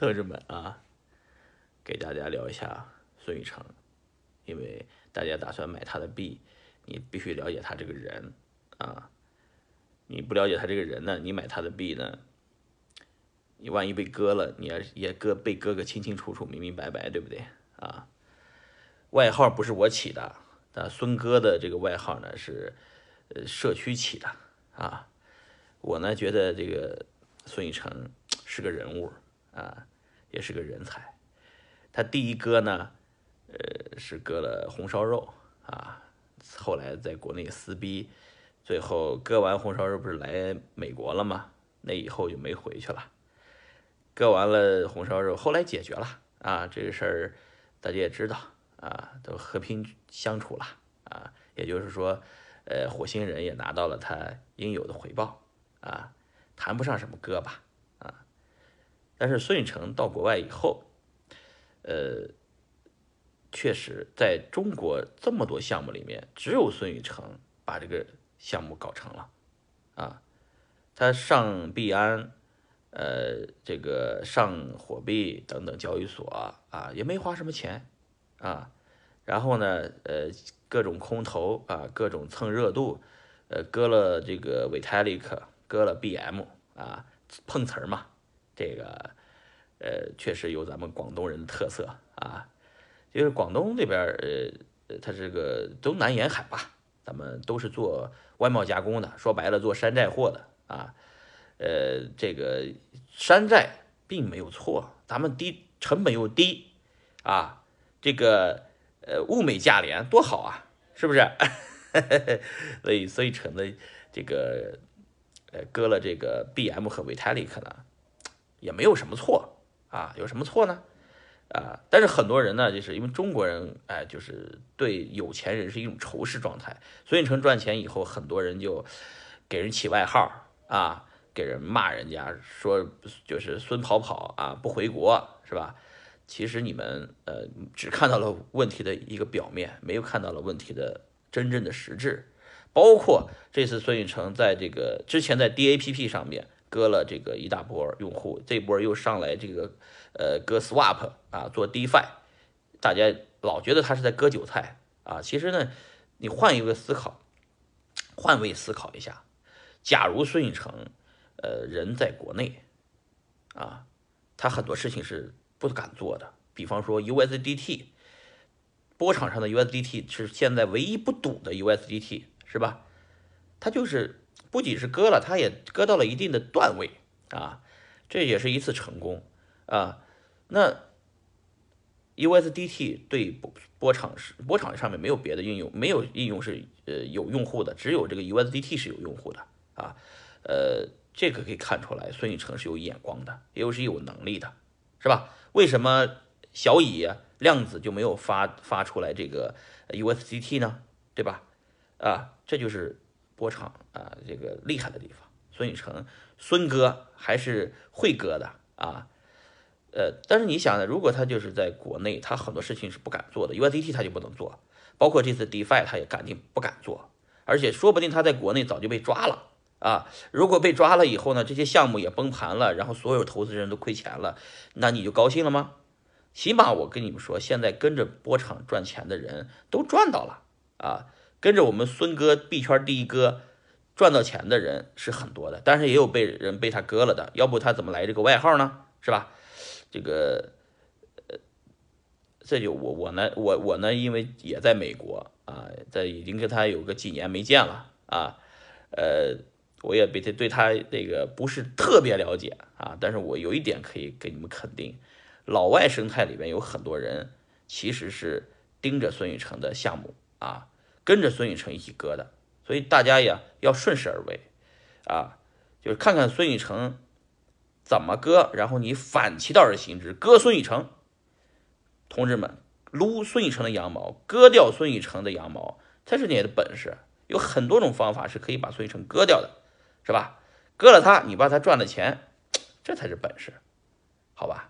同志们啊，给大家聊一下孙宇成，因为大家打算买他的币，你必须了解他这个人啊。你不了解他这个人呢，你买他的币呢，你万一被割了，你也也割被割个清清楚楚、明明白白，对不对啊？外号不是我起的，啊，孙哥的这个外号呢是呃社区起的啊。我呢觉得这个孙宇成是个人物啊。也是个人才，他第一割呢，呃，是割了红烧肉啊，后来在国内撕逼，最后割完红烧肉不是来美国了吗？那以后就没回去了。割完了红烧肉，后来解决了啊，这个事儿大家也知道啊，都和平相处了啊，也就是说，呃，火星人也拿到了他应有的回报啊，谈不上什么割吧。但是孙宇成到国外以后，呃，确实在中国这么多项目里面，只有孙宇成把这个项目搞成了，啊，他上币安，呃，这个上火币等等交易所啊，也没花什么钱，啊，然后呢，呃，各种空投啊，各种蹭热度，呃，割了这个 Vitalik，割了 BM 啊，碰瓷儿嘛。这个，呃，确实有咱们广东人的特色啊，就是广东这边呃，它这个东南沿海吧，咱们都是做外贸加工的，说白了做山寨货的啊，呃，这个山寨并没有错，咱们低成本又低啊，这个呃物美价廉多好啊，是不是？所以所以成了这个呃割了这个 BM 和 Vitalik 呢。也没有什么错啊，有什么错呢？啊，但是很多人呢，就是因为中国人，哎，就是对有钱人是一种仇视状态。孙宇成赚钱以后，很多人就给人起外号啊，给人骂人家，说就是孙跑跑啊，不回国是吧？其实你们呃，只看到了问题的一个表面，没有看到了问题的真正的实质。包括这次孙宇成在这个之前在 DAPP 上面。割了这个一大波用户，这波又上来这个呃割 swap 啊做 defi，大家老觉得他是在割韭菜啊，其实呢，你换一个思考，换位思考一下，假如孙宇成呃人在国内啊，他很多事情是不敢做的，比方说 USDT 波场上的 USDT 是现在唯一不堵的 USDT 是吧？他就是。不仅是割了，它也割到了一定的段位啊，这也是一次成功啊。那 USDT 对波波场是波场上面没有别的应用，没有应用是呃有用户的，只有这个 USDT 是有用户的啊。呃，这个可以看出来，孙宇成是有眼光的，又是有能力的，是吧？为什么小乙量子就没有发发出来这个 USDT 呢？对吧？啊，这就是。波场啊，这个厉害的地方，孙宇成，孙哥还是会哥的啊，呃，但是你想呢，如果他就是在国内，他很多事情是不敢做的，USDT 他就不能做，包括这次 DeFi 他也肯定不敢做，而且说不定他在国内早就被抓了啊。如果被抓了以后呢，这些项目也崩盘了，然后所有投资人都亏钱了，那你就高兴了吗？起码我跟你们说，现在跟着波场赚钱的人都赚到了啊。跟着我们孙哥币圈第一哥赚到钱的人是很多的，但是也有被人被他割了的，要不他怎么来这个外号呢？是吧？这个，呃，这就我我呢，我我呢，因为也在美国啊，在已经跟他有个几年没见了啊，呃，我也被他对他这个不是特别了解啊，但是我有一点可以给你们肯定，老外生态里面有很多人其实是盯着孙宇成的项目啊。跟着孙宇成一起割的，所以大家呀要顺势而为，啊，就是看看孙宇成怎么割，然后你反其道而行之，割孙宇成。同志们，撸孙宇成的羊毛，割掉孙宇成的羊毛，才是你的本事。有很多种方法是可以把孙宇成割掉的，是吧？割了他，你把他赚的钱，这才是本事，好吧？